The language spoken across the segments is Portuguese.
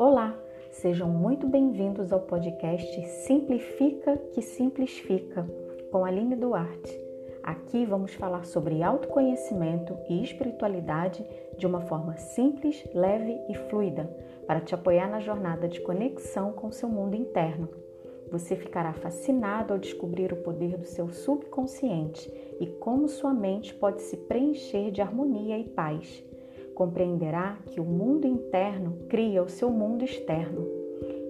Olá, sejam muito bem-vindos ao podcast Simplifica que Simplifica com Aline Duarte. Aqui vamos falar sobre autoconhecimento e espiritualidade de uma forma simples, leve e fluida para te apoiar na jornada de conexão com seu mundo interno. Você ficará fascinado ao descobrir o poder do seu subconsciente e como sua mente pode se preencher de harmonia e paz. Compreenderá que o mundo interno cria o seu mundo externo.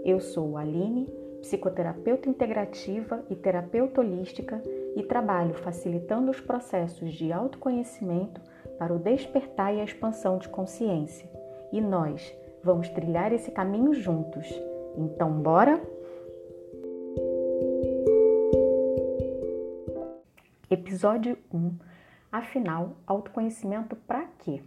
Eu sou Aline, psicoterapeuta integrativa e terapeuta holística e trabalho facilitando os processos de autoconhecimento para o despertar e a expansão de consciência. E nós vamos trilhar esse caminho juntos. Então, bora? Episódio 1. Afinal, autoconhecimento para quê?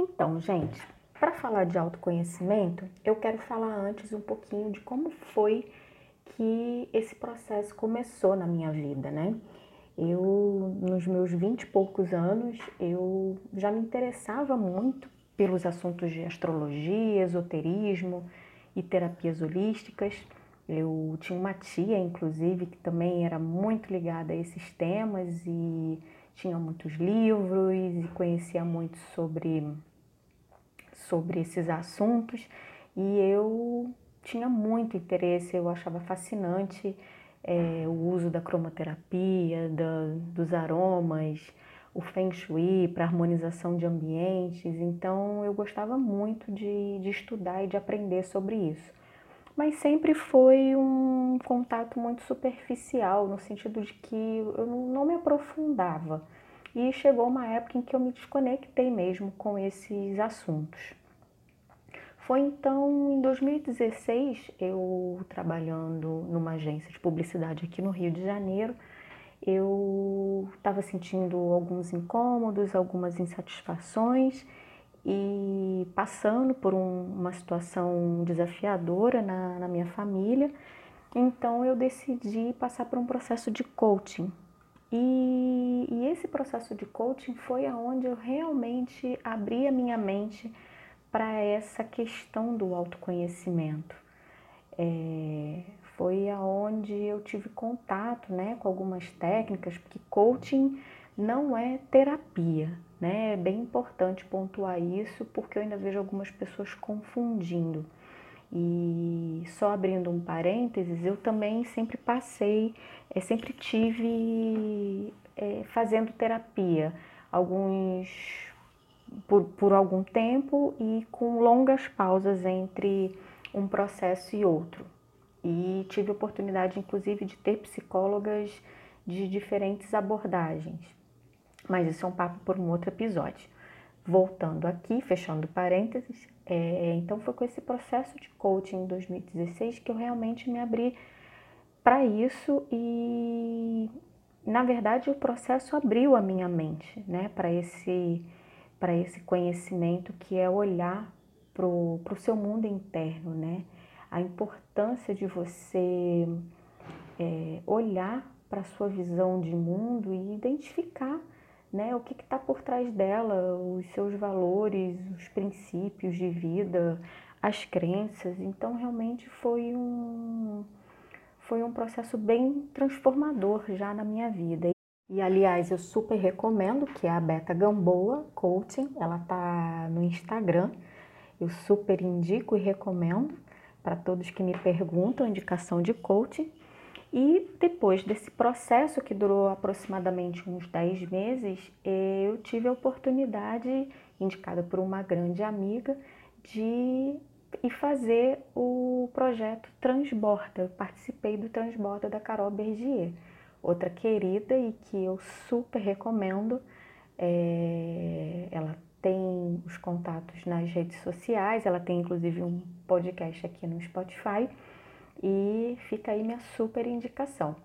Então, gente, para falar de autoconhecimento, eu quero falar antes um pouquinho de como foi que esse processo começou na minha vida, né? Eu, nos meus vinte e poucos anos, eu já me interessava muito pelos assuntos de astrologia, esoterismo e terapias holísticas. Eu tinha uma tia, inclusive, que também era muito ligada a esses temas e tinha muitos livros e conhecia muito sobre, sobre esses assuntos. E eu tinha muito interesse, eu achava fascinante é, o uso da cromoterapia, da, dos aromas, o Feng Shui para harmonização de ambientes. Então eu gostava muito de, de estudar e de aprender sobre isso mas sempre foi um contato muito superficial, no sentido de que eu não me aprofundava. E chegou uma época em que eu me desconectei mesmo com esses assuntos. Foi então em 2016, eu trabalhando numa agência de publicidade aqui no Rio de Janeiro, eu estava sentindo alguns incômodos, algumas insatisfações e passando por um, uma situação desafiadora na, na minha família, então eu decidi passar por um processo de coaching. E, e, esse processo de coaching foi aonde eu realmente abri a minha mente para essa questão do autoconhecimento. É, foi aonde eu tive contato né, com algumas técnicas, porque coaching não é terapia, né? É bem importante pontuar isso, porque eu ainda vejo algumas pessoas confundindo. E só abrindo um parênteses, eu também sempre passei, é, sempre tive é, fazendo terapia, alguns por, por algum tempo e com longas pausas entre um processo e outro. E tive oportunidade, inclusive, de ter psicólogas de diferentes abordagens. Mas isso é um papo por um outro episódio. Voltando aqui, fechando parênteses, é, então foi com esse processo de coaching em 2016 que eu realmente me abri para isso e, na verdade, o processo abriu a minha mente, né, para esse para esse conhecimento que é olhar para o seu mundo interno, né? A importância de você é, olhar para a sua visão de mundo e identificar né? O que está por trás dela, os seus valores, os princípios de vida, as crenças. Então, realmente foi um, foi um processo bem transformador já na minha vida. E, aliás, eu super recomendo, que é a Beta Gamboa Coaching, ela tá no Instagram. Eu super indico e recomendo para todos que me perguntam indicação de coaching. E depois desse processo, que durou aproximadamente uns 10 meses, eu tive a oportunidade, indicada por uma grande amiga, de ir fazer o projeto Transborda. Eu participei do Transborda da Carol Bergier, outra querida e que eu super recomendo. É, ela tem os contatos nas redes sociais, ela tem inclusive um podcast aqui no Spotify e fica aí minha super indicação.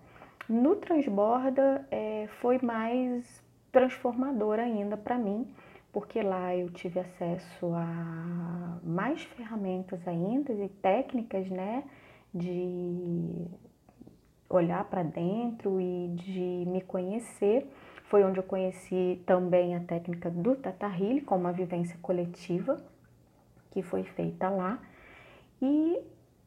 No Transborda é, foi mais transformador ainda para mim, porque lá eu tive acesso a mais ferramentas ainda e técnicas, né, de olhar para dentro e de me conhecer. Foi onde eu conheci também a técnica do Tata Healy, com uma vivência coletiva que foi feita lá. E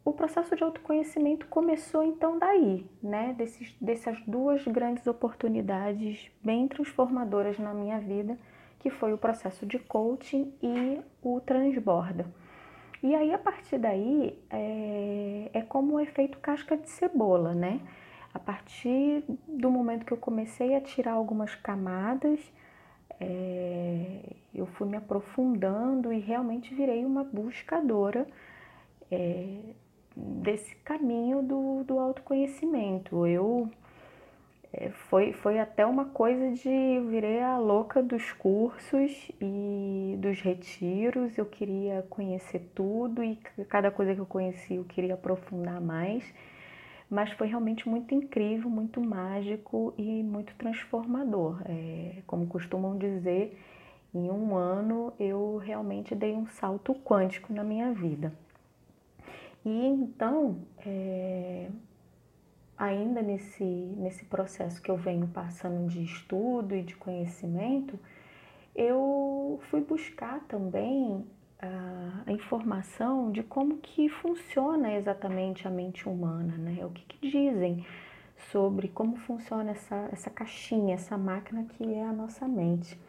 o processo de autoconhecimento começou então daí, né? Desses, dessas duas grandes oportunidades bem transformadoras na minha vida, que foi o processo de coaching e o transborda. E aí, a partir daí, é, é como o efeito casca de cebola, né? A partir do momento que eu comecei a tirar algumas camadas, é, eu fui me aprofundando e realmente virei uma buscadora é, desse caminho do, do autoconhecimento. Eu foi, foi até uma coisa de virei a louca dos cursos e dos retiros. Eu queria conhecer tudo e cada coisa que eu conheci eu queria aprofundar mais. Mas foi realmente muito incrível, muito mágico e muito transformador. É, como costumam dizer, em um ano eu realmente dei um salto quântico na minha vida. E então, é, ainda nesse, nesse processo que eu venho passando de estudo e de conhecimento, eu fui buscar também a, informação de como que funciona exatamente a mente humana, né? O que, que dizem sobre como funciona essa, essa caixinha, essa máquina que é a nossa mente.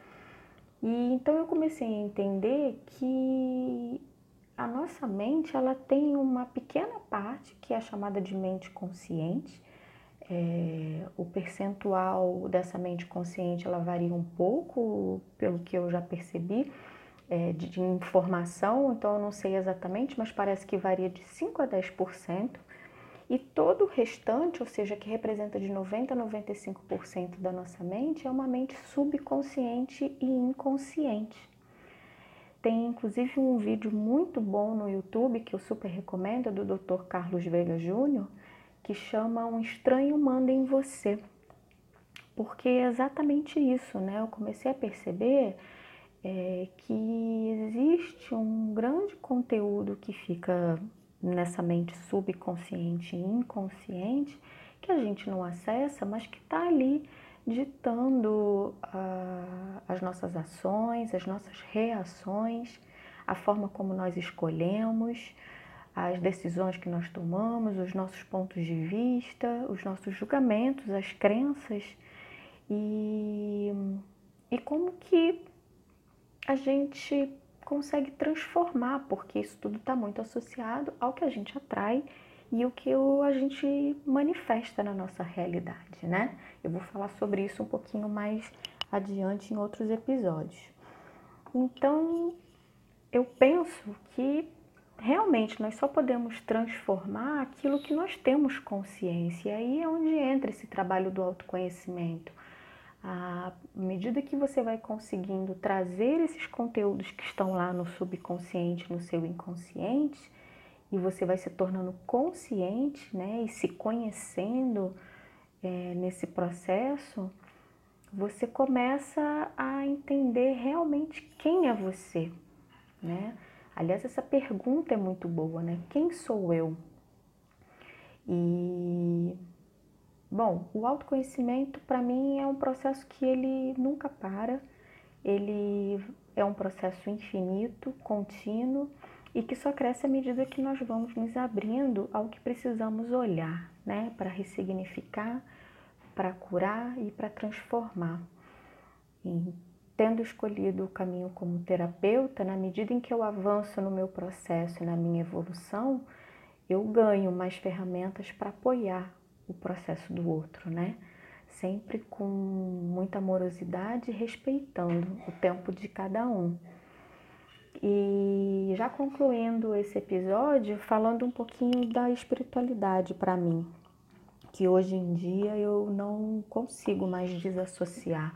E então eu comecei a entender que a nossa mente ela tem uma pequena parte que é chamada de mente consciente. É, o percentual dessa mente consciente ela varia um pouco, pelo que eu já percebi, é, de, de, informação, então eu não sei exatamente, mas parece que varia de 5 a 10%. E todo o restante, ou seja, que representa de 90 a 95% da nossa mente, é uma mente subconsciente e inconsciente. Tem inclusive um vídeo muito bom no YouTube que eu super recomendo, do Dr. Carlos Veiga Júnior, que chama Um Estranho Manda em Você. Porque é exatamente isso, né? Eu comecei a perceber é, que existe um grande conteúdo que fica nessa mente subconsciente e inconsciente que a gente não acessa, mas que está ali ditando uh, as nossas ações, as nossas reações, a forma como nós escolhemos, as decisões que nós tomamos, os nossos pontos de vista, os nossos julgamentos, as crenças. E, e como que a gente consegue transformar, porque isso tudo está muito associado ao que a gente atrai e o que a gente manifesta na nossa realidade, né? Eu vou falar sobre isso um pouquinho mais adiante em outros episódios. Então, eu penso que realmente nós só podemos transformar aquilo que nós temos consciência. E aí é onde entra esse trabalho do autoconhecimento. À medida que você vai conseguindo trazer esses conteúdos que estão lá no subconsciente, no seu inconsciente, e você vai se tornando consciente né, e se conhecendo é, nesse processo, você começa a entender realmente quem é você. Né? Aliás, essa pergunta é muito boa, né? Quem sou eu? E bom, o autoconhecimento para mim é um processo que ele nunca para, ele é um processo infinito, contínuo e que só cresce à medida que nós vamos nos abrindo ao que precisamos olhar, né, para ressignificar, para curar e para transformar. E tendo escolhido o caminho como terapeuta, na medida em que eu avanço no meu processo e na minha evolução, eu ganho mais ferramentas para apoiar o processo do outro, né? Sempre com muita amorosidade, respeitando o tempo de cada um. E já concluindo esse episódio, falando um pouquinho da espiritualidade para mim, que hoje em dia eu não consigo mais desassociar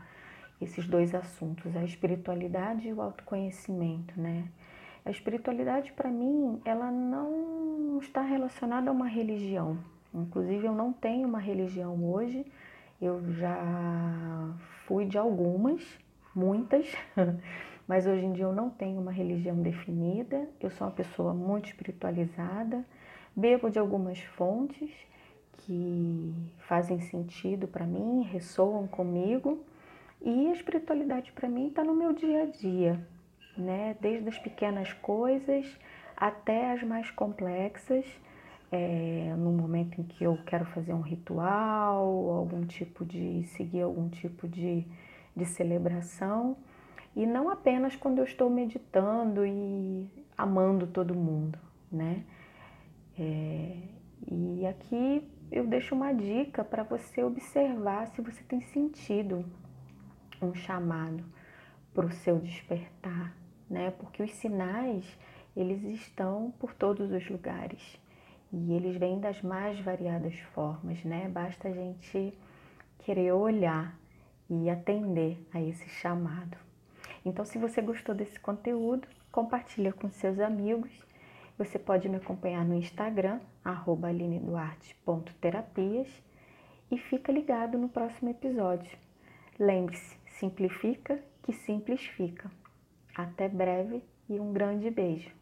esses dois assuntos, a espiritualidade e o autoconhecimento, né? A espiritualidade para mim, ela não está relacionada a uma religião. Inclusive eu não tenho uma religião hoje. Eu já fui de algumas, muitas. mas hoje em dia eu não tenho uma religião definida, eu sou uma pessoa muito espiritualizada, bebo de algumas fontes que fazem sentido para mim, ressoam comigo, e a espiritualidade para mim está no meu dia a dia, né? Desde as pequenas coisas até as mais complexas, é, no momento em que eu quero fazer um ritual, algum tipo de seguir algum tipo de, de celebração, e não apenas quando eu estou meditando e amando todo mundo, né? É, e aqui eu deixo uma dica para você observar se você tem sentido um chamado para o seu despertar, né? Porque os sinais eles estão por todos os lugares e eles vêm das mais variadas formas, né? Basta a gente querer olhar e atender a esse chamado. Então, se você gostou desse conteúdo, compartilha com seus amigos. Você pode me acompanhar no Instagram, alineduarte.terapias e fica ligado no próximo episódio. Lembre-se, simplifica que simples fica. Até breve e um grande beijo.